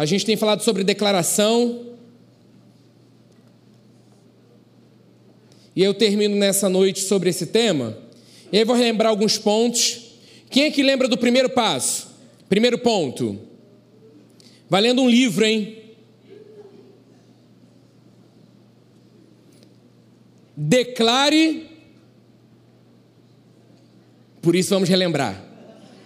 A gente tem falado sobre declaração. E eu termino nessa noite sobre esse tema. E aí vou relembrar alguns pontos. Quem é que lembra do primeiro passo? Primeiro ponto. Valendo um livro, hein? Declare. Por isso vamos relembrar.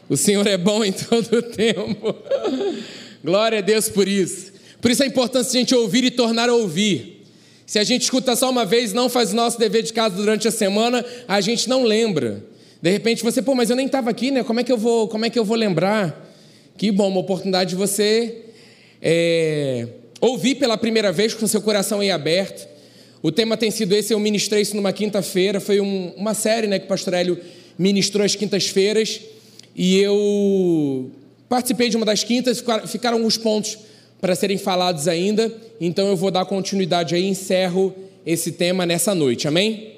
O Senhor é bom em todo o tempo. Glória a Deus por isso. Por isso a importância de a gente ouvir e tornar a ouvir. Se a gente escuta só uma vez, não faz o nosso dever de casa durante a semana, a gente não lembra. De repente você, pô, mas eu nem estava aqui, né? Como é que eu vou, como é que eu vou lembrar? Que bom, uma oportunidade de você é, ouvir pela primeira vez com seu coração aí aberto. O tema tem sido esse, eu ministrei isso numa quinta-feira, foi um, uma série né, que o pastor Hélio ministrou às quintas-feiras, e eu participei de uma das quintas, ficaram alguns pontos para serem falados ainda, então eu vou dar continuidade aí e encerro esse tema nessa noite, amém?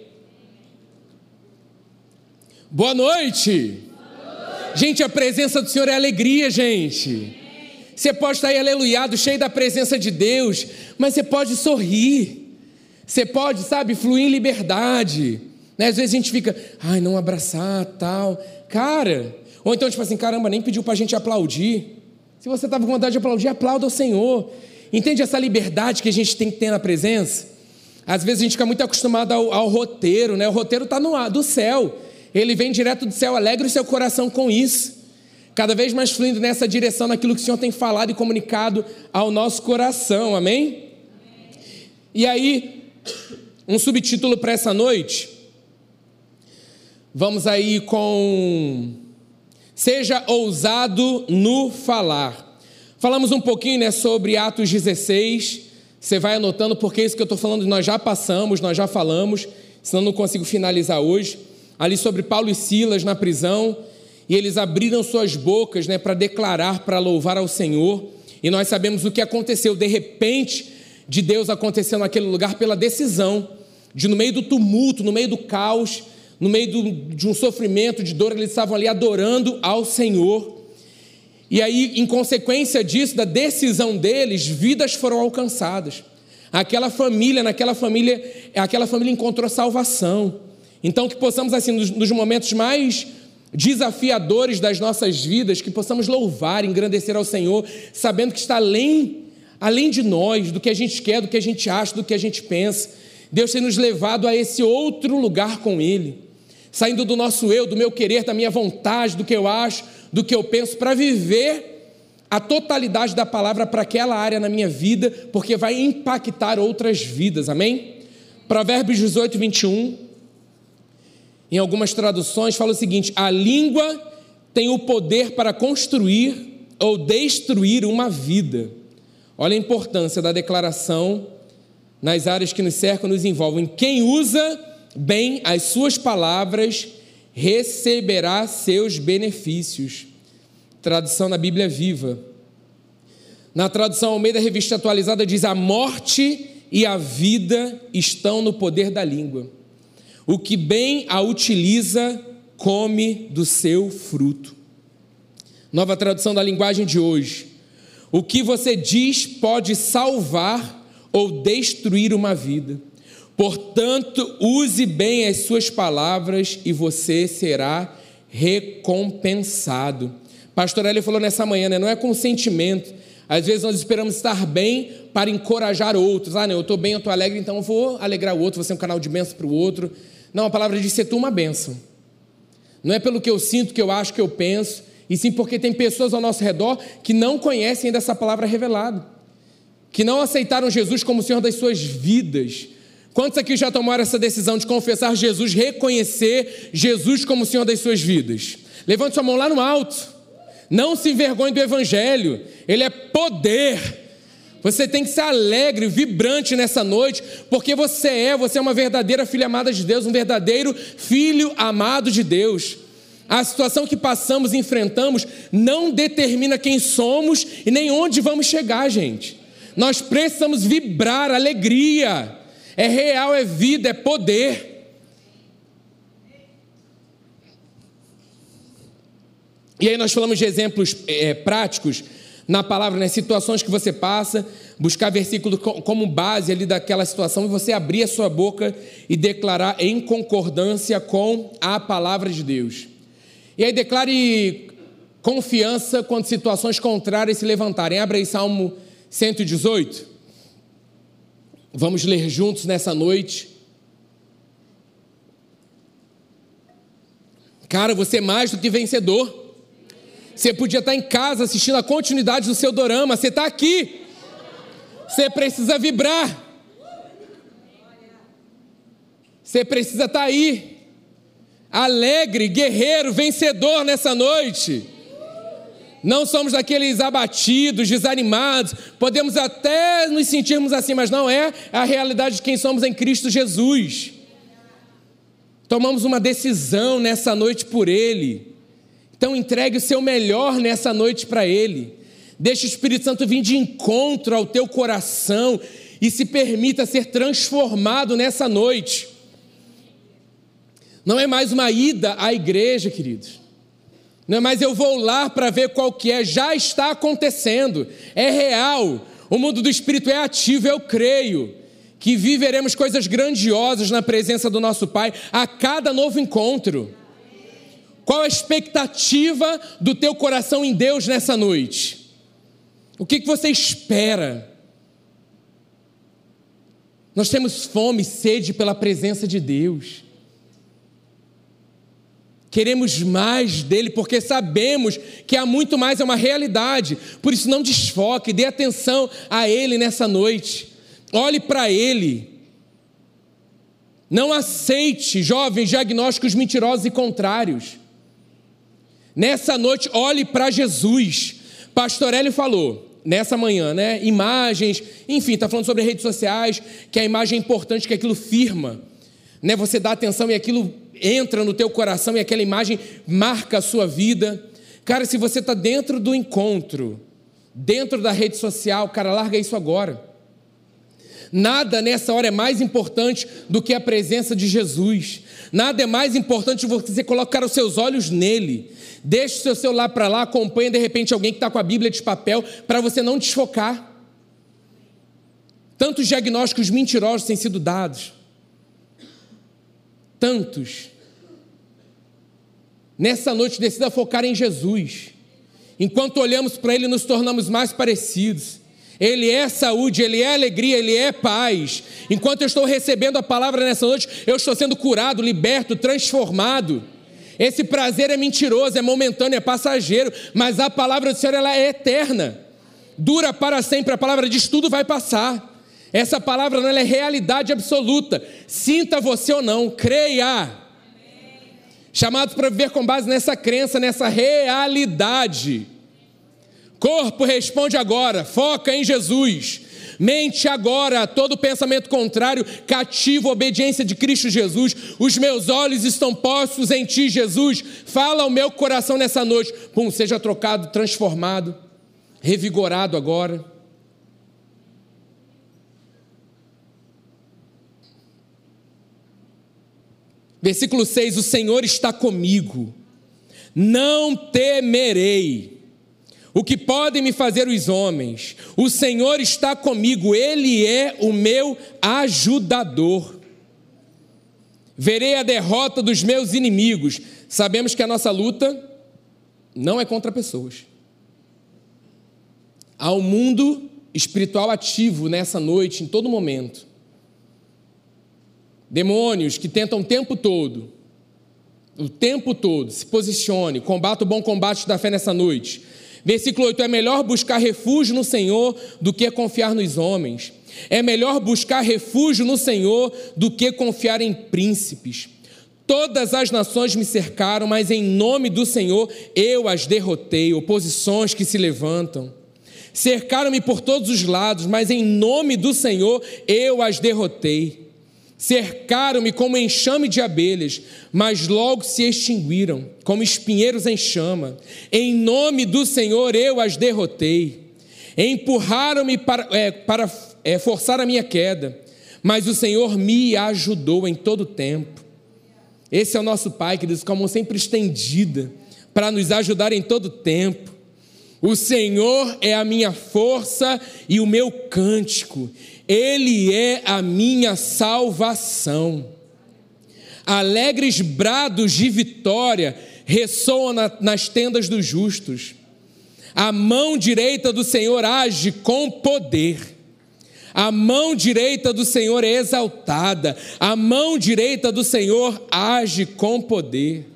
Boa noite! Boa noite. Gente, a presença do Senhor é alegria, gente. Você pode estar aí aleluiado, cheio da presença de Deus, mas você pode sorrir. Você pode, sabe, fluir em liberdade. Né? Às vezes a gente fica, ai, não abraçar, tal. Cara, ou então, tipo assim, caramba, nem pediu para a gente aplaudir. Se você estava com vontade de aplaudir, aplauda o Senhor. Entende essa liberdade que a gente tem que ter na presença? Às vezes a gente fica muito acostumado ao, ao roteiro, né? O roteiro está do céu. Ele vem direto do céu, alegre o seu coração com isso. Cada vez mais fluindo nessa direção, naquilo que o Senhor tem falado e comunicado ao nosso coração, amém? amém. E aí, um subtítulo para essa noite. Vamos aí com Seja ousado no falar. Falamos um pouquinho né, sobre Atos 16. Você vai anotando, porque isso que eu estou falando nós já passamos, nós já falamos, senão não consigo finalizar hoje. Ali sobre Paulo e Silas na prisão, e eles abriram suas bocas né, para declarar, para louvar ao Senhor. E nós sabemos o que aconteceu. De repente, de Deus aconteceu naquele lugar pela decisão de, no meio do tumulto, no meio do caos, no meio do, de um sofrimento, de dor, eles estavam ali adorando ao Senhor. E aí, em consequência disso, da decisão deles, vidas foram alcançadas. Aquela família, naquela família, aquela família encontrou salvação. Então, que possamos, assim, nos, nos momentos mais desafiadores das nossas vidas, que possamos louvar, engrandecer ao Senhor, sabendo que está além, além de nós, do que a gente quer, do que a gente acha, do que a gente pensa. Deus tem nos levado a esse outro lugar com Ele saindo do nosso eu, do meu querer, da minha vontade, do que eu acho, do que eu penso, para viver a totalidade da palavra para aquela área na minha vida, porque vai impactar outras vidas, amém? Provérbios 18, 21, em algumas traduções, fala o seguinte: a língua tem o poder para construir ou destruir uma vida. Olha a importância da declaração nas áreas que nos cercam, nos envolvem. Quem usa bem as suas palavras, receberá seus benefícios. Tradução na Bíblia Viva. Na tradução Almeida Revista Atualizada diz: A morte e a vida estão no poder da língua. O que bem a utiliza, come do seu fruto. Nova tradução da linguagem de hoje. O que você diz pode salvar ou destruir uma vida. Portanto, use bem as suas palavras e você será recompensado. Pastor Eli falou nessa manhã, né? não é consentimento. Às vezes nós esperamos estar bem para encorajar outros. Ah, não, eu estou bem, eu estou alegre, então eu vou alegrar o outro, vou ser um canal de bênção para o outro. Não, a palavra diz ser tu uma bênção. Não é pelo que eu sinto, que eu acho, que eu penso, e sim porque tem pessoas ao nosso redor que não conhecem ainda essa palavra revelada, que não aceitaram Jesus como Senhor das suas vidas, Quantos aqui já tomaram essa decisão de confessar Jesus, reconhecer Jesus como Senhor das suas vidas? Levante sua mão lá no alto. Não se envergonhe do Evangelho, ele é poder. Você tem que ser alegre, vibrante nessa noite, porque você é, você é uma verdadeira filha amada de Deus, um verdadeiro filho amado de Deus. A situação que passamos e enfrentamos não determina quem somos e nem onde vamos chegar, gente. Nós precisamos vibrar alegria. É real, é vida, é poder. E aí nós falamos de exemplos é, práticos, na palavra, nas situações que você passa, buscar versículo como base ali daquela situação e você abrir a sua boca e declarar em concordância com a palavra de Deus. E aí declare confiança quando situações contrárias se levantarem. Abra aí Salmo 118. Vamos ler juntos nessa noite. Cara, você é mais do que vencedor. Você podia estar em casa assistindo a continuidade do seu dorama. Você está aqui. Você precisa vibrar. Você precisa estar aí. Alegre, guerreiro, vencedor nessa noite. Não somos daqueles abatidos, desanimados. Podemos até nos sentirmos assim, mas não é a realidade de quem somos em Cristo Jesus. Tomamos uma decisão nessa noite por Ele. Então entregue o seu melhor nessa noite para Ele. Deixe o Espírito Santo vir de encontro ao teu coração e se permita ser transformado nessa noite. Não é mais uma ida à igreja, queridos. Não mais eu vou lá para ver qual que é, já está acontecendo. É real. O mundo do espírito é ativo, eu creio que viveremos coisas grandiosas na presença do nosso Pai a cada novo encontro. Qual a expectativa do teu coração em Deus nessa noite? O que, que você espera? Nós temos fome e sede pela presença de Deus. Queremos mais dele porque sabemos que há muito mais é uma realidade. Por isso não desfoque, dê atenção a ele nessa noite. Olhe para ele. Não aceite jovens diagnósticos mentirosos e contrários. Nessa noite, olhe para Jesus. Pastor Hélio falou, nessa manhã, né? Imagens, enfim, está falando sobre redes sociais, que a imagem é importante, que aquilo firma. Né? Você dá atenção e aquilo entra no teu coração e aquela imagem marca a sua vida. Cara, se você está dentro do encontro, dentro da rede social, cara, larga isso agora. Nada nessa hora é mais importante do que a presença de Jesus. Nada é mais importante você colocar os seus olhos nele. Deixe o seu celular para lá, acompanhe de repente alguém que está com a Bíblia de papel, para você não desfocar. Tantos diagnósticos mentirosos têm sido dados. Tantos. Nessa noite, decida focar em Jesus. Enquanto olhamos para Ele, nos tornamos mais parecidos. Ele é saúde, Ele é alegria, Ele é paz. Enquanto eu estou recebendo a palavra nessa noite, eu estou sendo curado, liberto, transformado. Esse prazer é mentiroso, é momentâneo, é passageiro, mas a palavra do Senhor ela é eterna, dura para sempre. A palavra diz: tudo vai passar. Essa palavra ela é realidade absoluta. Sinta você ou não, creia. Chamados para viver com base nessa crença, nessa realidade. Corpo responde agora, foca em Jesus. Mente agora todo pensamento contrário, cativo obediência de Cristo Jesus. Os meus olhos estão postos em Ti, Jesus. Fala ao meu coração nessa noite. Pum, seja trocado, transformado, revigorado agora. Versículo 6: O Senhor está comigo, não temerei. O que podem me fazer os homens? O Senhor está comigo, Ele é o meu ajudador. Verei a derrota dos meus inimigos. Sabemos que a nossa luta não é contra pessoas. Há um mundo espiritual ativo nessa noite, em todo momento. Demônios que tentam o tempo todo, o tempo todo, se posicione, combata o bom combate da fé nessa noite Versículo 8: É melhor buscar refúgio no Senhor do que confiar nos homens. É melhor buscar refúgio no Senhor do que confiar em príncipes. Todas as nações me cercaram, mas em nome do Senhor eu as derrotei. Oposições que se levantam. Cercaram-me por todos os lados, mas em nome do Senhor eu as derrotei. Cercaram-me como enxame de abelhas, mas logo se extinguiram, como espinheiros em chama. Em nome do Senhor eu as derrotei. Empurraram-me para, é, para é, forçar a minha queda, mas o Senhor me ajudou em todo o tempo. Esse é o nosso Pai, que diz com a mão sempre estendida, para nos ajudar em todo o tempo. O Senhor é a minha força e o meu cântico, Ele é a minha salvação. Alegres brados de vitória ressoam na, nas tendas dos justos. A mão direita do Senhor age com poder. A mão direita do Senhor é exaltada, a mão direita do Senhor age com poder.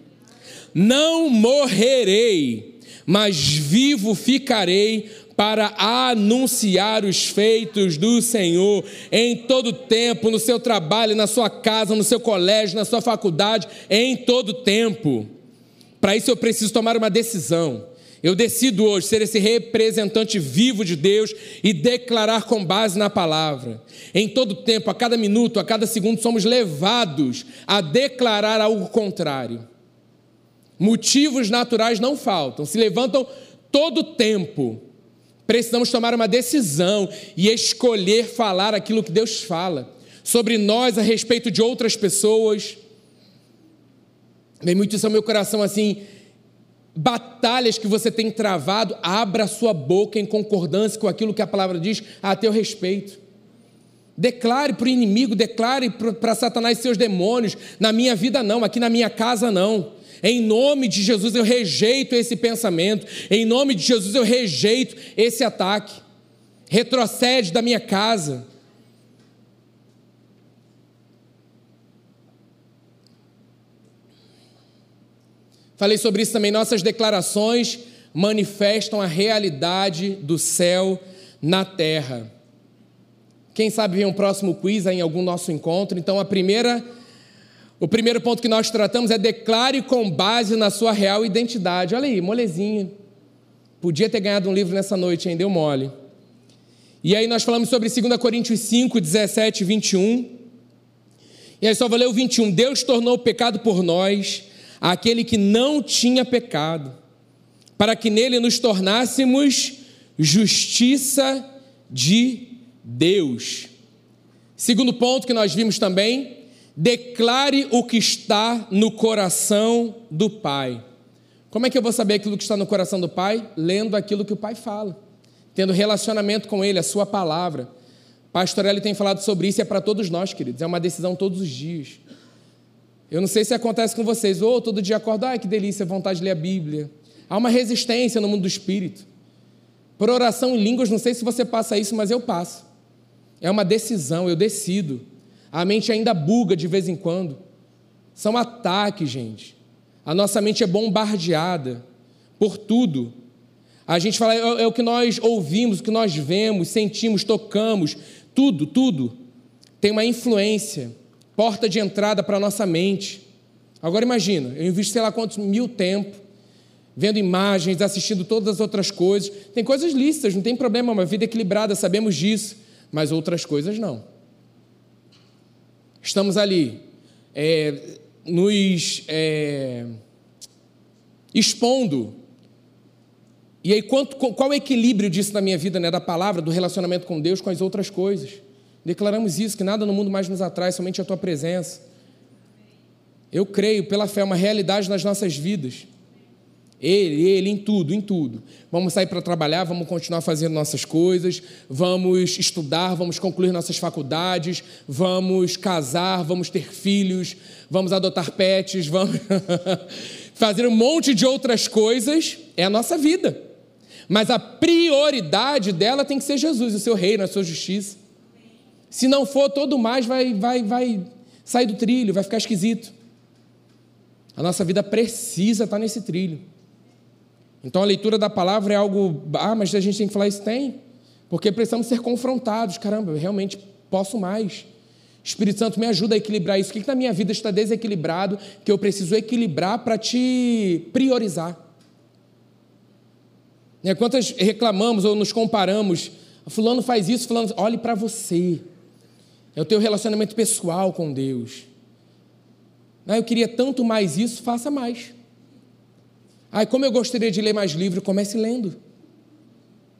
Não morrerei, mas vivo ficarei para anunciar os feitos do Senhor em todo tempo, no seu trabalho, na sua casa, no seu colégio, na sua faculdade, em todo tempo. Para isso eu preciso tomar uma decisão. Eu decido hoje ser esse representante vivo de Deus e declarar com base na palavra. Em todo tempo, a cada minuto, a cada segundo, somos levados a declarar algo contrário. Motivos naturais não faltam, se levantam todo tempo. Precisamos tomar uma decisão e escolher falar aquilo que Deus fala sobre nós a respeito de outras pessoas. Vem muito isso ao meu coração assim batalhas que você tem travado, abra sua boca em concordância com aquilo que a palavra diz a teu respeito. Declare para o inimigo, declare para Satanás seus demônios. Na minha vida, não, aqui na minha casa, não. Em nome de Jesus, eu rejeito esse pensamento. Em nome de Jesus, eu rejeito esse ataque. Retrocede da minha casa. Falei sobre isso também. Nossas declarações manifestam a realidade do céu na terra. Quem sabe vem um próximo quiz em algum nosso encontro. Então, a primeira, o primeiro ponto que nós tratamos é declare com base na sua real identidade. Olha aí, molezinha. Podia ter ganhado um livro nessa noite, hein? Deu mole. E aí nós falamos sobre 2 Coríntios 5, 17 e 21. E aí só vou ler o 21. Deus tornou o pecado por nós aquele que não tinha pecado, para que nele nos tornássemos justiça de Deus. Segundo ponto que nós vimos também, declare o que está no coração do Pai. Como é que eu vou saber aquilo que está no coração do Pai? Lendo aquilo que o Pai fala, tendo relacionamento com Ele, a Sua palavra. Pastor Eli tem falado sobre isso, e é para todos nós, queridos, é uma decisão todos os dias. Eu não sei se acontece com vocês, ou todo dia acordo, ai que delícia, vontade de ler a Bíblia. Há uma resistência no mundo do espírito. Por oração em línguas, não sei se você passa isso, mas eu passo. É uma decisão, eu decido. A mente ainda buga de vez em quando. São ataques, gente. A nossa mente é bombardeada por tudo. A gente fala, é, é o que nós ouvimos, o que nós vemos, sentimos, tocamos, tudo, tudo tem uma influência porta de entrada para a nossa mente. Agora imagina, eu invisto sei lá quantos mil tempo, vendo imagens, assistindo todas as outras coisas. Tem coisas lícitas, não tem problema, uma vida equilibrada, sabemos disso, mas outras coisas não. Estamos ali, é, nos é, expondo. E aí, quanto, qual é o equilíbrio disso na minha vida, né, da palavra, do relacionamento com Deus, com as outras coisas? Declaramos isso, que nada no mundo mais nos atrai, somente a tua presença. Eu creio, pela fé, é uma realidade nas nossas vidas. Ele, ele, em tudo, em tudo. Vamos sair para trabalhar, vamos continuar fazendo nossas coisas, vamos estudar, vamos concluir nossas faculdades, vamos casar, vamos ter filhos, vamos adotar pets, vamos fazer um monte de outras coisas. É a nossa vida. Mas a prioridade dela tem que ser Jesus, o seu reino, a sua justiça. Se não for, todo mais vai, vai, vai sair do trilho, vai ficar esquisito. A nossa vida precisa estar nesse trilho. Então a leitura da palavra é algo. Ah, mas a gente tem que falar isso? Tem. Porque precisamos ser confrontados. Caramba, eu realmente posso mais. Espírito Santo, me ajuda a equilibrar isso. O que, que na minha vida está desequilibrado que eu preciso equilibrar para te priorizar? Né, quantas reclamamos ou nos comparamos? Fulano faz isso, fulano. Olhe para você. É o teu relacionamento pessoal com Deus. Ah, eu queria tanto mais isso, faça mais. Ah, como eu gostaria de ler mais livro, comece lendo.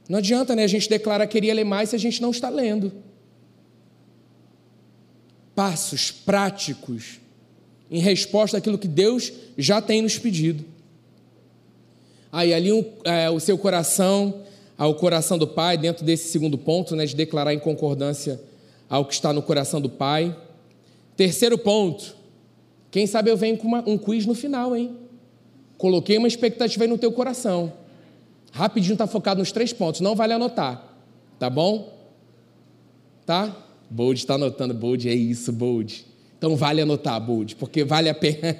Não adianta, né? A gente declarar que queria ler mais se a gente não está lendo. Passos práticos em resposta àquilo que Deus já tem nos pedido. Aí ali um, é, o seu coração ao coração do Pai, dentro desse segundo ponto, né, de declarar em concordância ao que está no coração do Pai. Terceiro ponto, quem sabe eu venho com uma, um quiz no final, hein? Coloquei uma expectativa aí no teu coração. Rapidinho está focado nos três pontos, não vale anotar, tá bom? Tá? Bold está anotando, Bold, é isso, Bold. Então vale anotar, Bold, porque vale a pena.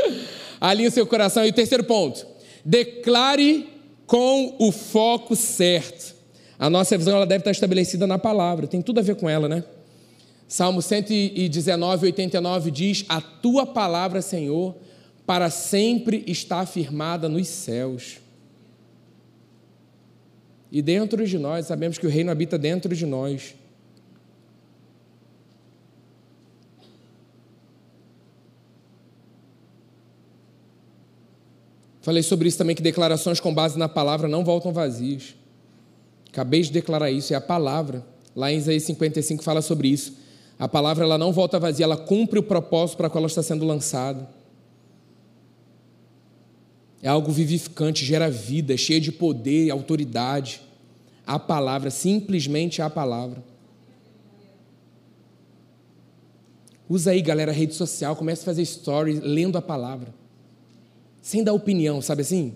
Alinhe o seu coração. E o terceiro ponto, declare com o foco certo. A nossa visão ela deve estar estabelecida na palavra, tem tudo a ver com ela, né? Salmo 119, 89 diz: A tua palavra, Senhor, para sempre está afirmada nos céus. E dentro de nós, sabemos que o reino habita dentro de nós. Falei sobre isso também, que declarações com base na palavra não voltam vazias. Acabei de declarar isso, é a palavra. Lá em Isaías 55 fala sobre isso. A palavra ela não volta vazia, ela cumpre o propósito para qual ela está sendo lançada. É algo vivificante, gera vida, é cheia de poder e autoridade. A palavra, simplesmente a palavra. Usa aí, galera, a rede social, comece a fazer stories lendo a palavra sem dar opinião, sabe assim?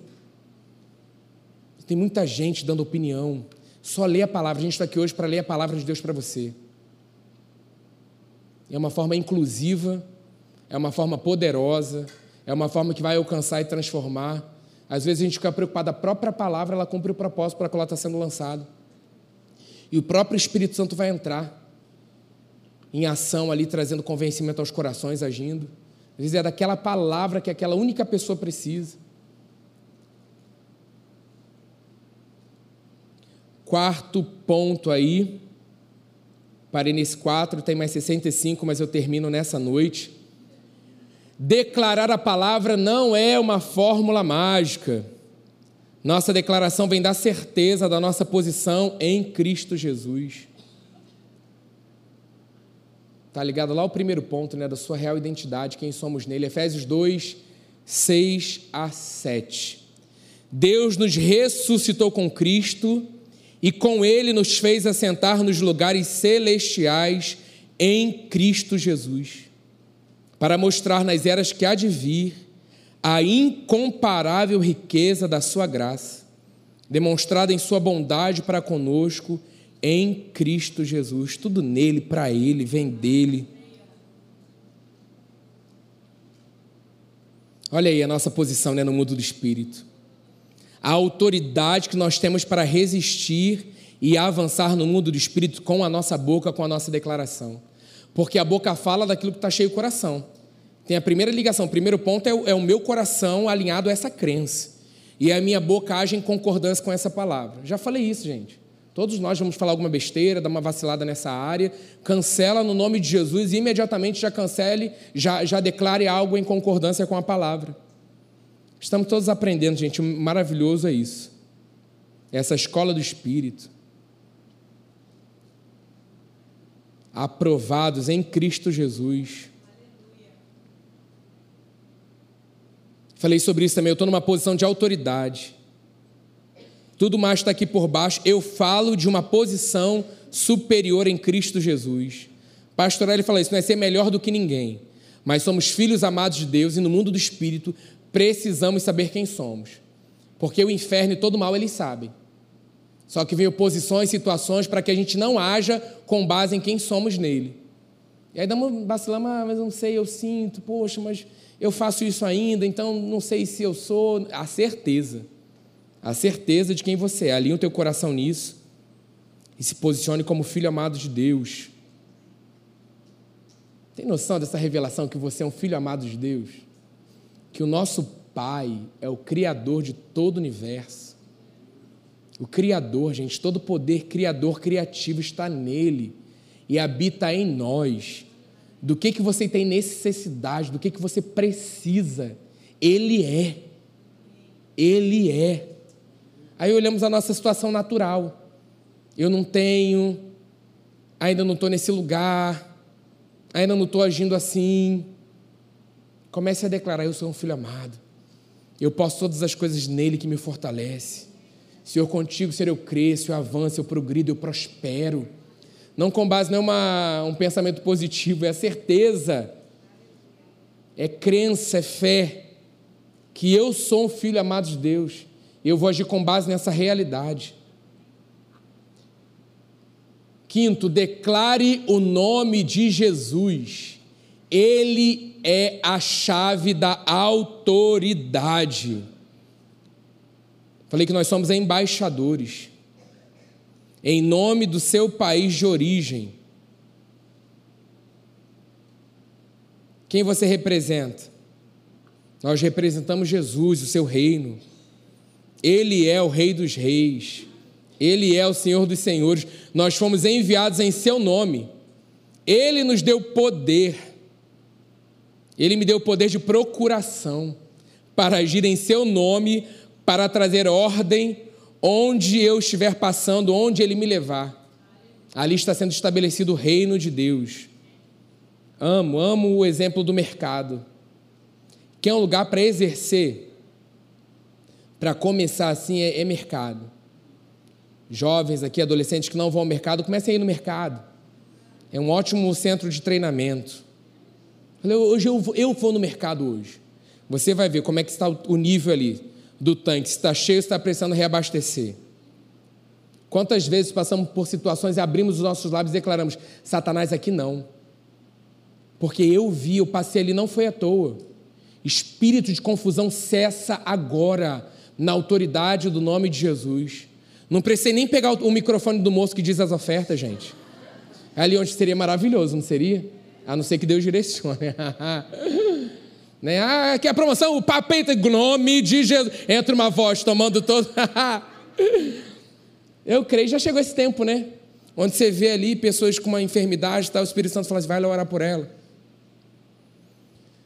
Tem muita gente dando opinião. Só lê a palavra. A gente está aqui hoje para ler a palavra de Deus para você. É uma forma inclusiva, é uma forma poderosa, é uma forma que vai alcançar e transformar. Às vezes a gente fica preocupado, a própria palavra ela cumpre o propósito para que ela está sendo lançada. E o próprio Espírito Santo vai entrar em ação ali, trazendo convencimento aos corações, agindo. Às vezes é daquela palavra que aquela única pessoa precisa. Quarto ponto aí, parei nesse quatro, tem mais 65, mas eu termino nessa noite. Declarar a palavra não é uma fórmula mágica. Nossa declaração vem da certeza da nossa posição em Cristo Jesus. Está ligado lá ao primeiro ponto, né, da sua real identidade, quem somos nele. Efésios 2, 6 a 7. Deus nos ressuscitou com Cristo e com ele nos fez assentar nos lugares celestiais em Cristo Jesus, para mostrar nas eras que há de vir a incomparável riqueza da sua graça, demonstrada em sua bondade para conosco em Cristo Jesus. Tudo nele, para ele, vem dele. Olha aí a nossa posição né, no mundo do espírito. A autoridade que nós temos para resistir e avançar no mundo do espírito com a nossa boca, com a nossa declaração. Porque a boca fala daquilo que está cheio o coração. Tem a primeira ligação. O primeiro ponto é o, é o meu coração alinhado a essa crença. E a minha boca age em concordância com essa palavra. Já falei isso, gente. Todos nós vamos falar alguma besteira, dar uma vacilada nessa área, cancela no nome de Jesus e imediatamente já cancele, já, já declare algo em concordância com a palavra. Estamos todos aprendendo, gente, maravilhoso é isso. Essa escola do Espírito. Aprovados em Cristo Jesus. Falei sobre isso também, eu estou numa posição de autoridade. Tudo mais está aqui por baixo. Eu falo de uma posição superior em Cristo Jesus. Pastor ele fala isso, não é ser melhor do que ninguém, mas somos filhos amados de Deus e no mundo do Espírito precisamos saber quem somos. Porque o inferno e todo mal eles sabem. Só que vem oposições, situações para que a gente não haja com base em quem somos nele. E aí dá uma vacilama, ah, mas não sei, eu sinto, poxa, mas eu faço isso ainda, então não sei se eu sou. A certeza a certeza de quem você é. Alinhe o teu coração nisso e se posicione como filho amado de Deus. Tem noção dessa revelação que você é um filho amado de Deus? Que o nosso Pai é o Criador de todo o universo. O Criador, gente, todo poder criador, criativo está nele e habita em nós. Do que, que você tem necessidade, do que, que você precisa, Ele é. Ele é. Aí olhamos a nossa situação natural. Eu não tenho, ainda não estou nesse lugar, ainda não estou agindo assim. Comece a declarar: Eu sou um filho amado. Eu posso todas as coisas nele que me fortalece. Senhor, contigo, Senhor, eu cresço, eu avanço, eu progrido, eu prospero. Não com base em um pensamento positivo, é a certeza, é crença, é fé, que eu sou um filho amado de Deus. Eu vou agir com base nessa realidade. Quinto, declare o nome de Jesus. Ele é a chave da autoridade. Falei que nós somos embaixadores, em nome do seu país de origem. Quem você representa? Nós representamos Jesus, o seu reino. Ele é o Rei dos Reis. Ele é o Senhor dos Senhores. Nós fomos enviados em seu nome. Ele nos deu poder. Ele me deu poder de procuração para agir em seu nome, para trazer ordem onde eu estiver passando, onde ele me levar. Ali está sendo estabelecido o reino de Deus. Amo, amo o exemplo do mercado. Que é um lugar para exercer, para começar assim, é, é mercado jovens aqui, adolescentes que não vão ao mercado, comecem a ir no mercado. É um ótimo centro de treinamento. Hoje eu vou, eu vou no mercado hoje. Você vai ver como é que está o nível ali do tanque, se está cheio, está precisando reabastecer. Quantas vezes passamos por situações e abrimos os nossos lábios e declaramos: Satanás aqui não. Porque eu vi, eu passei ali, não foi à toa. Espírito de confusão cessa agora, na autoridade do nome de Jesus. Não precisei nem pegar o microfone do moço que diz as ofertas, gente. É ali onde seria maravilhoso, não seria? A não ser que Deus direcione. né? Ah, aqui é a promoção, o papeta, nome de Jesus. Entra uma voz tomando todo. Eu creio, já chegou esse tempo, né? Onde você vê ali pessoas com uma enfermidade, tá, o Espírito Santo fala assim: vai lá orar por ela.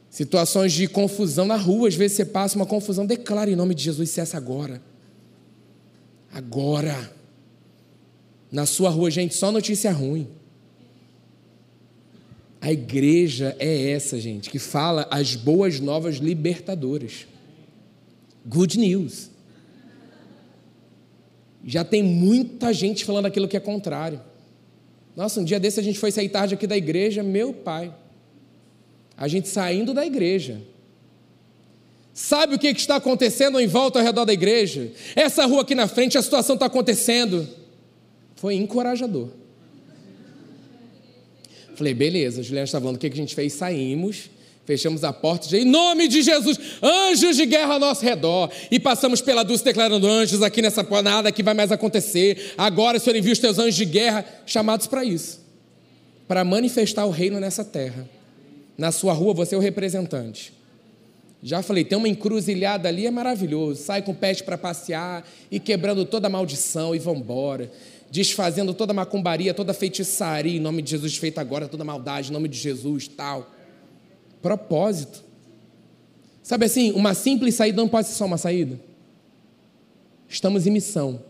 Situações de confusão na rua, às vezes você passa uma confusão, declara em nome de Jesus, cessa agora agora. Na sua rua, gente, só notícia ruim. A igreja é essa, gente, que fala as boas novas libertadoras. Good news. Já tem muita gente falando aquilo que é contrário. Nossa, um dia desse a gente foi sair tarde aqui da igreja, meu pai. A gente saindo da igreja, Sabe o que está acontecendo em volta ao redor da igreja? Essa rua aqui na frente, a situação está acontecendo. Foi encorajador. Falei, beleza, Juliana está falando o que a gente fez? Saímos, fechamos a porta, em nome de Jesus, anjos de guerra ao nosso redor. E passamos pela Dulce declarando anjos aqui nessa nada que vai mais acontecer. Agora, Senhor, envia os teus anjos de guerra, chamados para isso para manifestar o reino nessa terra. Na sua rua, você é o representante. Já falei, tem uma encruzilhada ali, é maravilhoso. Sai com o pet para passear e quebrando toda a maldição e vão embora. Desfazendo toda macumbaria, toda feitiçaria, em nome de Jesus feita agora, toda maldade, em nome de Jesus, tal. Propósito. Sabe assim, uma simples saída não pode ser só uma saída. Estamos em missão.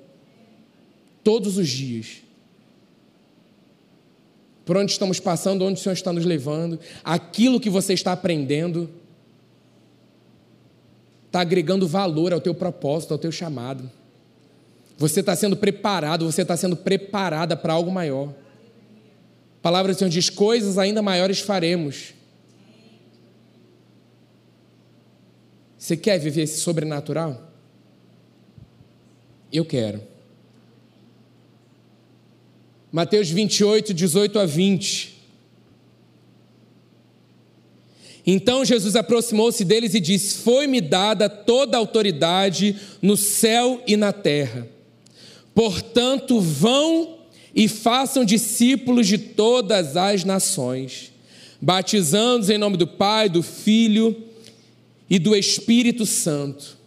Todos os dias. Por onde estamos passando, onde o Senhor está nos levando, aquilo que você está aprendendo está agregando valor ao teu propósito, ao teu chamado. Você está sendo preparado, você está sendo preparada para algo maior. A palavra do Senhor diz: coisas ainda maiores faremos. Você quer viver esse sobrenatural? Eu quero. Mateus 28, 18 a 20. Então Jesus aproximou-se deles e disse: Foi-me dada toda a autoridade no céu e na terra. Portanto, vão e façam discípulos de todas as nações, batizando-os em nome do Pai, do Filho e do Espírito Santo,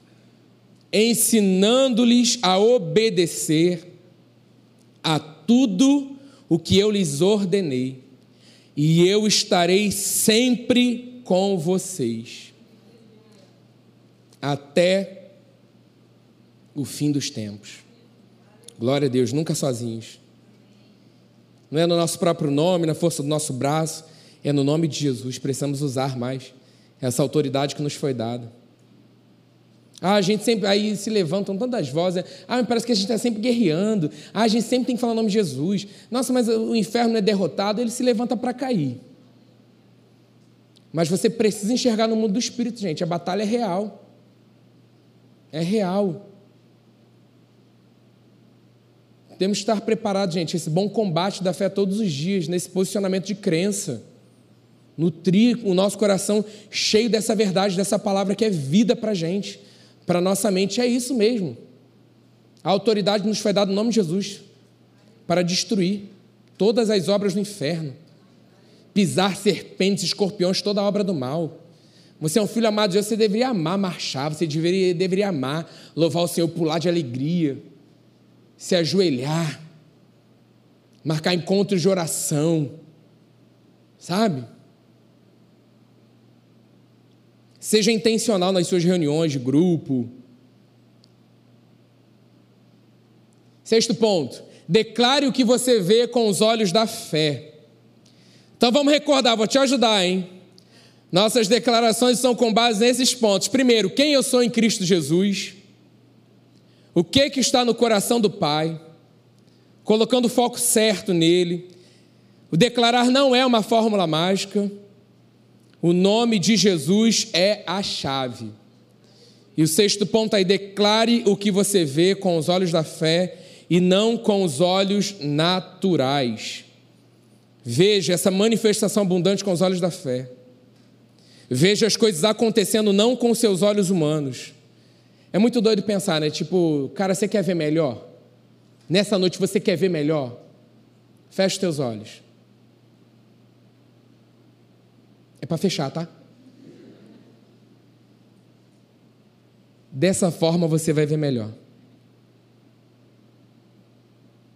ensinando-lhes a obedecer a tudo o que eu lhes ordenei, e eu estarei sempre com vocês até o fim dos tempos. Glória a Deus, nunca sozinhos. Não é no nosso próprio nome, na força do nosso braço, é no nome de Jesus. Precisamos usar mais essa autoridade que nos foi dada. Ah, a gente sempre. Aí se levantam tantas vozes. Ah, parece que a gente está sempre guerreando. Ah, a gente sempre tem que falar o nome de Jesus. Nossa, mas o inferno não é derrotado, ele se levanta para cair. Mas você precisa enxergar no mundo do espírito, gente. A batalha é real. É real. Temos que estar preparados, gente, esse bom combate da fé todos os dias, nesse posicionamento de crença. Nutrir o nosso coração cheio dessa verdade, dessa palavra que é vida para a gente, para nossa mente. É isso mesmo. A autoridade nos foi dada no nome de Jesus para destruir todas as obras do inferno, pisar serpentes, escorpiões, toda a obra do mal. Você é um filho amado de Deus, você deveria amar marchar, você deveria, deveria amar louvar o Senhor, pular de alegria se ajoelhar, marcar encontros de oração, sabe? Seja intencional nas suas reuniões de grupo. Sexto ponto, declare o que você vê com os olhos da fé. Então vamos recordar, vou te ajudar, hein? Nossas declarações são com base nesses pontos. Primeiro, quem eu sou em Cristo Jesus o que que está no coração do Pai, colocando o foco certo nele. O declarar não é uma fórmula mágica. O nome de Jesus é a chave. E o sexto ponto aí, declare o que você vê com os olhos da fé e não com os olhos naturais. Veja essa manifestação abundante com os olhos da fé. Veja as coisas acontecendo não com seus olhos humanos, é muito doido pensar, né? Tipo, cara, você quer ver melhor? Nessa noite você quer ver melhor? Feche teus olhos. É para fechar, tá? Dessa forma você vai ver melhor.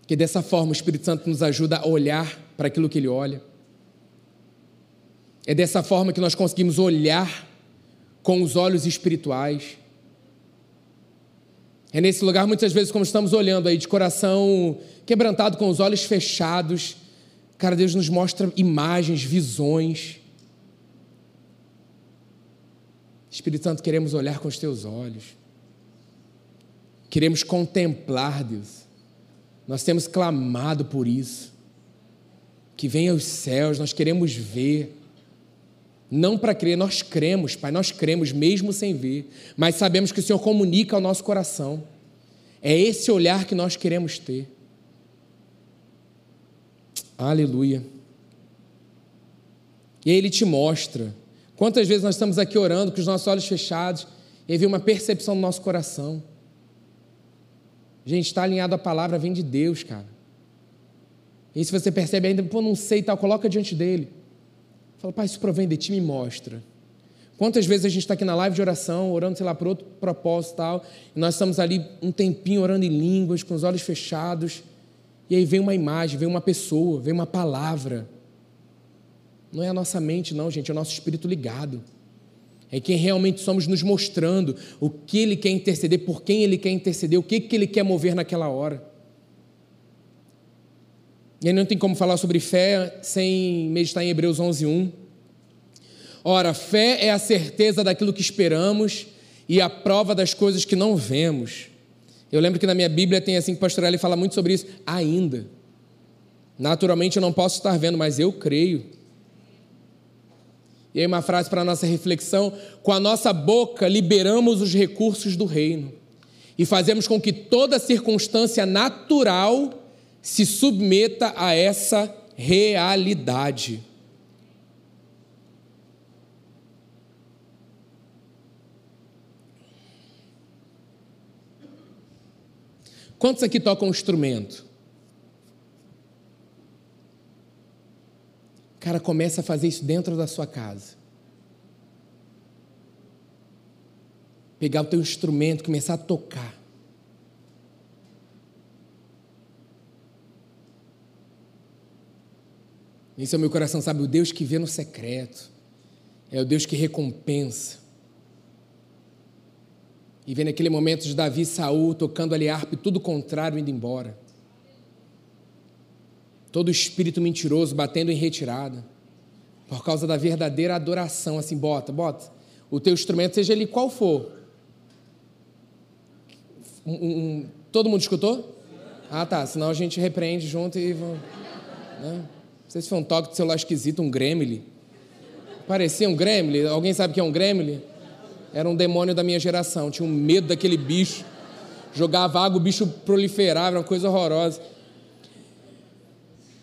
Que dessa forma o Espírito Santo nos ajuda a olhar para aquilo que ele olha. É dessa forma que nós conseguimos olhar com os olhos espirituais. É nesse lugar, muitas vezes, como estamos olhando aí, de coração quebrantado, com os olhos fechados, cara, Deus nos mostra imagens, visões. Espírito Santo, queremos olhar com os teus olhos, queremos contemplar, Deus. Nós temos clamado por isso. Que venha os céus, nós queremos ver. Não para crer, nós cremos, Pai, nós cremos mesmo sem ver, mas sabemos que o Senhor comunica ao nosso coração. É esse olhar que nós queremos ter. Aleluia. E aí ele te mostra. Quantas vezes nós estamos aqui orando com os nossos olhos fechados e vem uma percepção no nosso coração. Gente, está alinhado a palavra, vem de Deus, cara. E se você percebe ainda, pô, não sei tal, coloca diante dele. Fala, pai, isso provém de ti, me mostra. Quantas vezes a gente está aqui na live de oração, orando, sei lá, por outro propósito tal, e nós estamos ali um tempinho orando em línguas, com os olhos fechados, e aí vem uma imagem, vem uma pessoa, vem uma palavra. Não é a nossa mente, não, gente, é o nosso espírito ligado. É quem realmente somos nos mostrando o que Ele quer interceder, por quem Ele quer interceder, o que, que Ele quer mover naquela hora. E aí não tem como falar sobre fé sem meditar em Hebreus 11, 1. Ora, fé é a certeza daquilo que esperamos e a prova das coisas que não vemos. Eu lembro que na minha Bíblia tem assim que o pastor Eli fala muito sobre isso, ainda. Naturalmente eu não posso estar vendo, mas eu creio. E aí uma frase para a nossa reflexão, com a nossa boca liberamos os recursos do reino e fazemos com que toda circunstância natural se submeta a essa realidade. Quantos aqui tocam um instrumento? Cara, começa a fazer isso dentro da sua casa. Pegar o teu instrumento, começar a tocar. Esse é o meu coração, sabe? O Deus que vê no secreto. É o Deus que recompensa. E vê naquele momento de Davi e Saul tocando ali harpa e tudo contrário indo embora. Todo espírito mentiroso batendo em retirada. Por causa da verdadeira adoração, assim, bota, bota. O teu instrumento, seja ele qual for. Um, um, todo mundo escutou? Ah, tá. Senão a gente repreende junto e. Né? Não sei se foi um toque de celular esquisito, um gremlin. Parecia um gremlin. Alguém sabe o que é um gremlin? Era um demônio da minha geração. Tinha um medo daquele bicho. Jogava água, o bicho proliferava, era uma coisa horrorosa.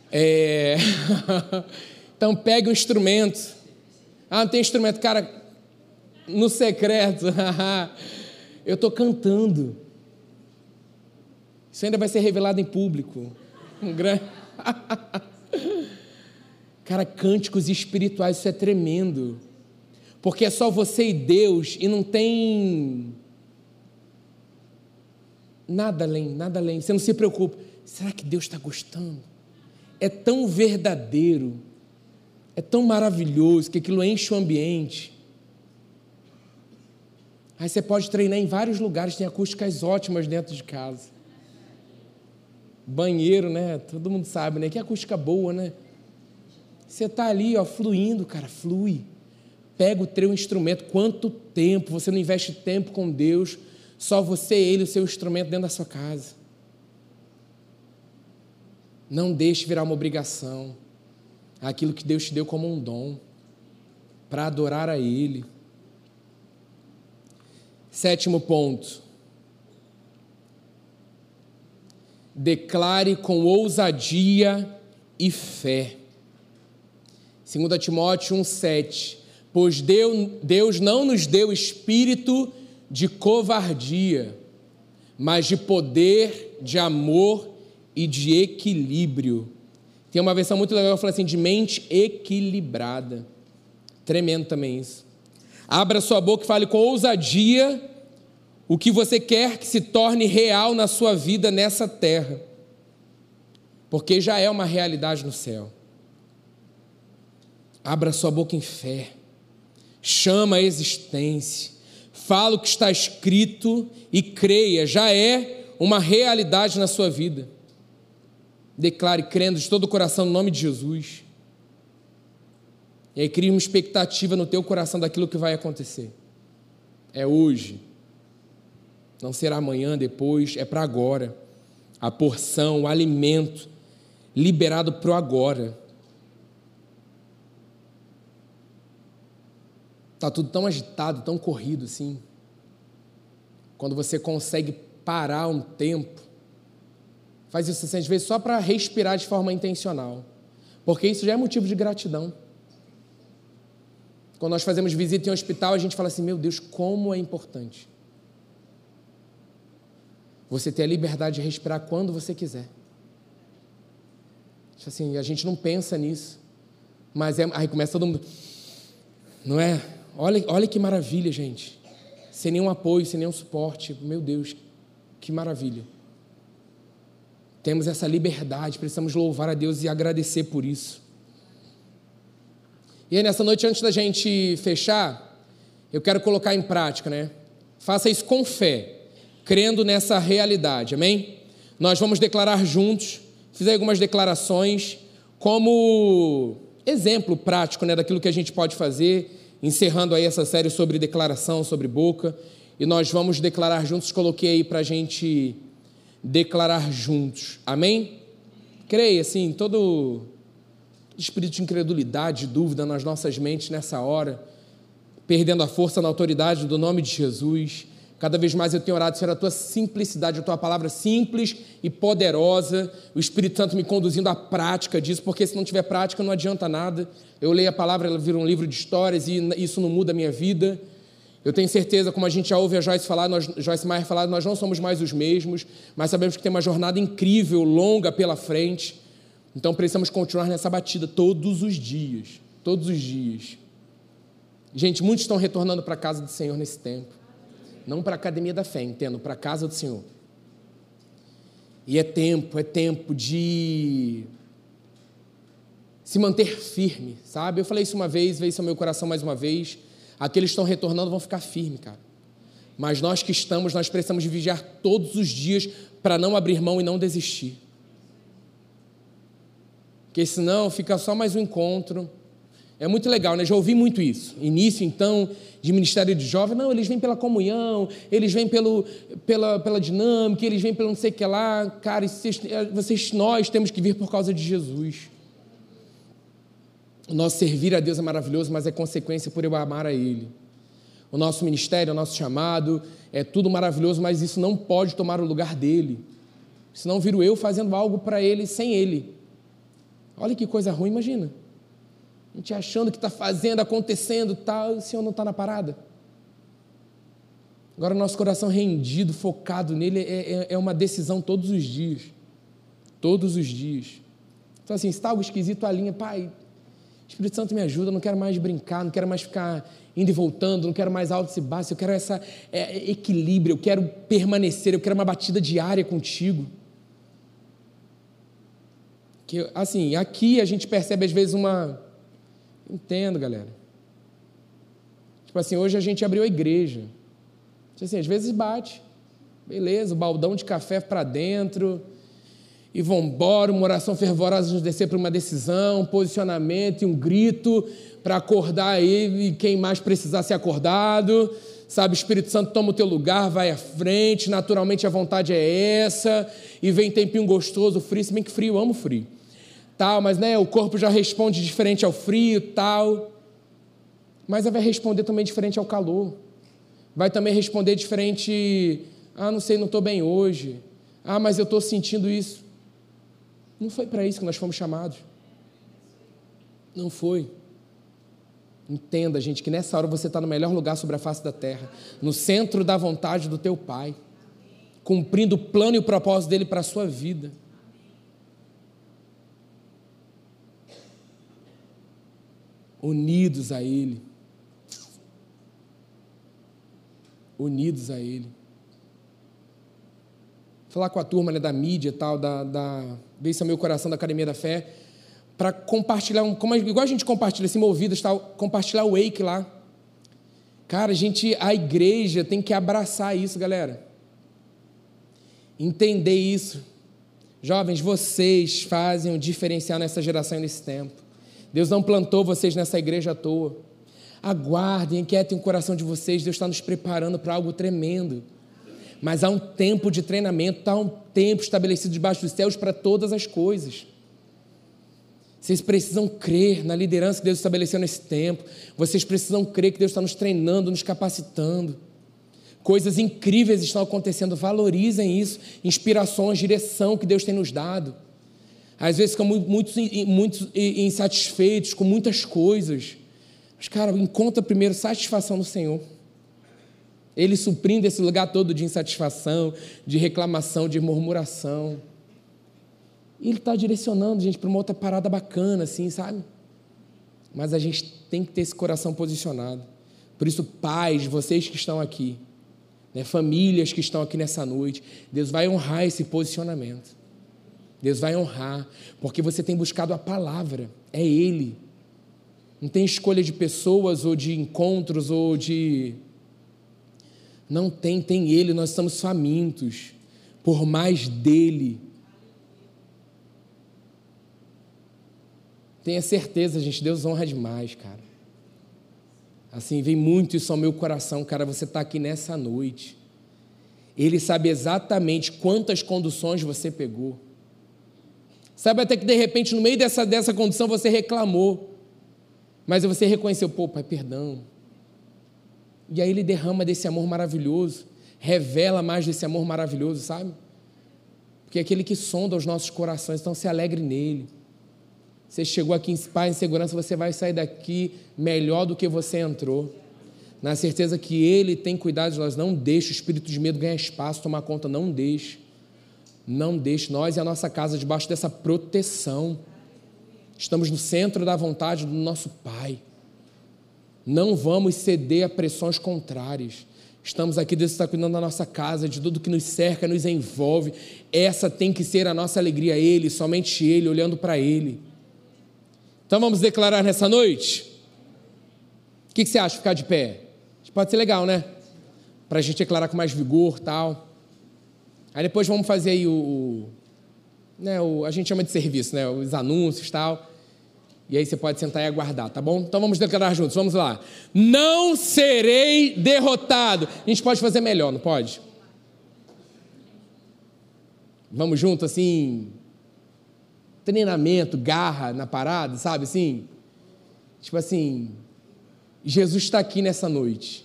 É... então pegue um instrumento. Ah, não tem instrumento. Cara, no secreto. Eu estou cantando. Isso ainda vai ser revelado em público. Um grande. Cara, cânticos espirituais, isso é tremendo. Porque é só você e Deus e não tem nada além, nada além. Você não se preocupa. Será que Deus está gostando? É tão verdadeiro, é tão maravilhoso que aquilo enche o ambiente. Aí você pode treinar em vários lugares, tem acústicas ótimas dentro de casa. Banheiro, né? Todo mundo sabe, né? Que acústica boa, né? Você está ali, ó, fluindo, cara, flui. Pega o teu instrumento. Quanto tempo você não investe tempo com Deus? Só você, Ele, o seu instrumento dentro da sua casa. Não deixe virar uma obrigação. Aquilo que Deus te deu como um dom para adorar a Ele. Sétimo ponto. Declare com ousadia e fé. 2 Timóteo 1,7. Pois Deus não nos deu espírito de covardia, mas de poder, de amor e de equilíbrio. Tem uma versão muito legal que fala assim: de mente equilibrada. Tremendo também isso. Abra sua boca e fale com ousadia o que você quer que se torne real na sua vida nessa terra, porque já é uma realidade no céu. Abra sua boca em fé, chama a existência, fala o que está escrito e creia, já é uma realidade na sua vida. Declare crendo de todo o coração no nome de Jesus. E aí cria uma expectativa no teu coração daquilo que vai acontecer. É hoje. Não será amanhã, depois, é para agora. A porção, o alimento liberado para o agora. Está tudo tão agitado, tão corrido assim. Quando você consegue parar um tempo, faz isso assim, às vezes só para respirar de forma intencional. Porque isso já é motivo de gratidão. Quando nós fazemos visita em um hospital, a gente fala assim: meu Deus, como é importante. Você ter a liberdade de respirar quando você quiser. Assim, a gente não pensa nisso. Mas é, aí começa todo mundo. Não é? Olha, olha que maravilha, gente. Sem nenhum apoio, sem nenhum suporte. Meu Deus, que maravilha. Temos essa liberdade, precisamos louvar a Deus e agradecer por isso. E aí, nessa noite, antes da gente fechar, eu quero colocar em prática, né? Faça isso com fé, crendo nessa realidade, amém? Nós vamos declarar juntos, fiz algumas declarações como exemplo prático, né, daquilo que a gente pode fazer, encerrando aí essa série sobre declaração, sobre boca, e nós vamos declarar juntos, coloquei aí para a gente declarar juntos, amém? Creia, assim, todo espírito de incredulidade, de dúvida nas nossas mentes nessa hora, perdendo a força na autoridade do nome de Jesus. Cada vez mais eu tenho orado, Senhor, a tua simplicidade, a tua palavra simples e poderosa, o Espírito Santo me conduzindo à prática disso, porque se não tiver prática não adianta nada. Eu leio a palavra, ela vira um livro de histórias e isso não muda a minha vida. Eu tenho certeza, como a gente já ouve a Joyce falar, nós, Joyce Meyer falar, nós não somos mais os mesmos, mas sabemos que tem uma jornada incrível, longa pela frente. Então precisamos continuar nessa batida todos os dias. Todos os dias. Gente, muitos estão retornando para a casa do Senhor nesse tempo. Não para a academia da fé, entendo, para a casa do Senhor. E é tempo, é tempo de se manter firme, sabe? Eu falei isso uma vez, veio isso ao meu coração mais uma vez. Aqueles que estão retornando vão ficar firmes, cara. Mas nós que estamos, nós precisamos vigiar todos os dias para não abrir mão e não desistir porque senão fica só mais um encontro É muito legal, né? Já ouvi muito isso. Início, então, de ministério de jovem. Não, eles vêm pela comunhão, eles vêm pelo, pela, pela dinâmica, eles vêm pelo não sei o que lá. Cara, vocês, vocês, nós temos que vir por causa de Jesus. O nosso servir a Deus é maravilhoso, mas é consequência por eu amar a Ele. O nosso ministério, o nosso chamado, é tudo maravilhoso, mas isso não pode tomar o lugar dele. Senão viro eu fazendo algo para Ele sem Ele. Olha que coisa ruim, imagina. A gente achando que está fazendo, acontecendo, tal, e o Senhor não está na parada. Agora, nosso coração rendido, focado nele, é, é, é uma decisão todos os dias. Todos os dias. Então, assim, está algo esquisito, a linha, pai, Espírito Santo me ajuda, não quero mais brincar, não quero mais ficar indo e voltando, não quero mais alto e baixo, eu quero essa é, equilíbrio, eu quero permanecer, eu quero uma batida diária contigo. Que, assim, aqui a gente percebe às vezes uma. Entendo, galera. Tipo assim, hoje a gente abriu a igreja. Tipo assim, às vezes bate. Beleza, o baldão de café para dentro e vão uma oração fervorosa nos descer para uma decisão, um posicionamento e um grito para acordar ele e quem mais precisar ser acordado. Sabe, Espírito Santo toma o teu lugar, vai à frente, naturalmente a vontade é essa, e vem tempinho gostoso, frio, se bem que frio, eu amo frio. Tal, mas né, o corpo já responde diferente ao frio, tal. Mas vai responder também diferente ao calor. Vai também responder diferente, ah, não sei, não estou bem hoje. Ah, mas eu estou sentindo isso. Não foi para isso que nós fomos chamados. Não foi. Entenda, gente, que nessa hora você está no melhor lugar sobre a face da terra, no centro da vontade do teu Pai, cumprindo o plano e o propósito dele para a sua vida. Unidos a Ele. Unidos a Ele falar com a turma né, da mídia tal, da, da Beiça Meu Coração da Academia da Fé, para compartilhar, um, como, igual a gente compartilha assim, movidas, tal, compartilhar o wake lá. Cara, a gente, a igreja tem que abraçar isso, galera. Entender isso. Jovens, vocês fazem um diferencial nessa geração e nesse tempo. Deus não plantou vocês nessa igreja à toa. Aguardem, inquietem o coração de vocês. Deus está nos preparando para algo tremendo mas há um tempo de treinamento, há um tempo estabelecido debaixo dos céus para todas as coisas. Vocês precisam crer na liderança que Deus estabeleceu nesse tempo. Vocês precisam crer que Deus está nos treinando, nos capacitando. Coisas incríveis estão acontecendo. Valorizem isso. Inspirações, direção que Deus tem nos dado. Às vezes ficamos muito, muito insatisfeitos com muitas coisas. Mas, cara, encontra primeiro satisfação no Senhor. Ele suprindo esse lugar todo de insatisfação, de reclamação, de murmuração. E ele está direcionando a gente para uma outra parada bacana, assim, sabe? Mas a gente tem que ter esse coração posicionado. Por isso, pais, vocês que estão aqui, né, famílias que estão aqui nessa noite, Deus vai honrar esse posicionamento. Deus vai honrar, porque você tem buscado a palavra, é Ele. Não tem escolha de pessoas ou de encontros ou de não tem, tem Ele, nós estamos famintos por mais dele. Tenha certeza, gente, Deus honra demais, cara. Assim, vem muito isso ao meu coração, cara. Você está aqui nessa noite. Ele sabe exatamente quantas conduções você pegou. Sabe até que de repente, no meio dessa, dessa condução, você reclamou. Mas você reconheceu, pô, pai, perdão. E aí ele derrama desse amor maravilhoso, revela mais desse amor maravilhoso, sabe? Porque é aquele que sonda os nossos corações, então se alegre nele. Você chegou aqui em paz, em segurança, você vai sair daqui melhor do que você entrou. Na certeza que Ele tem cuidado de nós. Não deixe o espírito de medo ganhar espaço, tomar conta. Não deixe. Não deixe. Nós e a nossa casa debaixo dessa proteção. Estamos no centro da vontade do nosso Pai. Não vamos ceder a pressões contrárias. Estamos aqui, Deus está cuidando da nossa casa, de tudo que nos cerca, nos envolve. Essa tem que ser a nossa alegria, Ele, somente Ele, olhando para Ele. Então vamos declarar nessa noite? O que, você acha, ficar de pé? Pode ser legal, né? Para a gente declarar com mais vigor tal. Aí depois vamos fazer aí o, o, né, o. A gente chama de serviço, né? Os anúncios tal. E aí você pode sentar e aguardar, tá bom? Então vamos declarar juntos, vamos lá. Não serei derrotado. A gente pode fazer melhor, não pode? Vamos junto assim, treinamento, garra na parada, sabe assim? Tipo assim, Jesus está aqui nessa noite.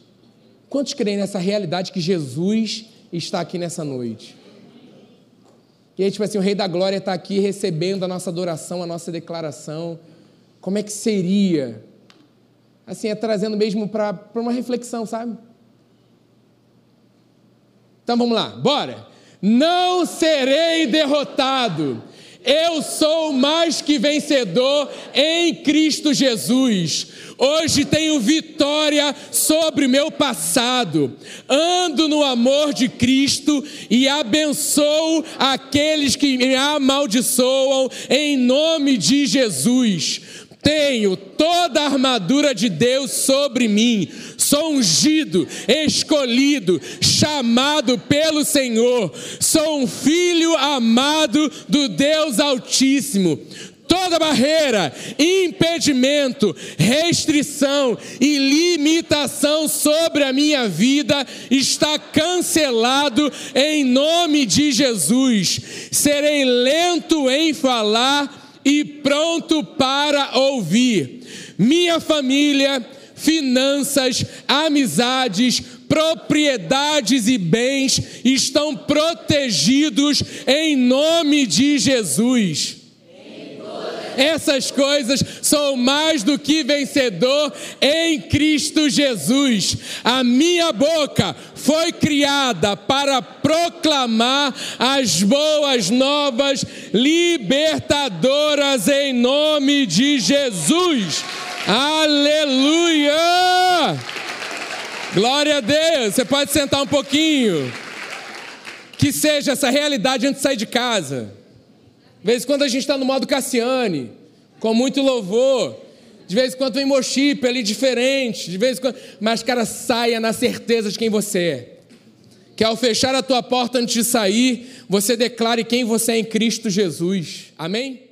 Quantos creem nessa realidade que Jesus está aqui nessa noite? E aí, tipo assim, o Rei da Glória está aqui recebendo a nossa adoração, a nossa declaração. Como é que seria? Assim, é trazendo mesmo para uma reflexão, sabe? Então vamos lá, bora! Não serei derrotado eu sou mais que vencedor em Cristo Jesus. Hoje tenho vitória sobre meu passado. Ando no amor de Cristo e abençoo aqueles que me amaldiçoam em nome de Jesus. Tenho toda a armadura de Deus sobre mim, sou ungido, escolhido, chamado pelo Senhor, sou um filho amado do Deus Altíssimo. Toda barreira, impedimento, restrição e limitação sobre a minha vida está cancelado em nome de Jesus. Serei lento em falar e pronto para ouvir. Minha família, finanças, amizades, propriedades e bens estão protegidos em nome de Jesus. Essas coisas sou mais do que vencedor em Cristo Jesus. A minha boca foi criada para proclamar as boas novas libertadoras em nome de Jesus. Aleluia! Glória a Deus. Você pode sentar um pouquinho. Que seja essa realidade antes de sair de casa. De vez em quando a gente está no modo Cassiane, com muito louvor. De vez em quando vem Mochipe ali diferente. De vez em quando... Mas, cara, saia na certeza de quem você é. Que ao fechar a tua porta antes de sair, você declare quem você é em Cristo Jesus. Amém?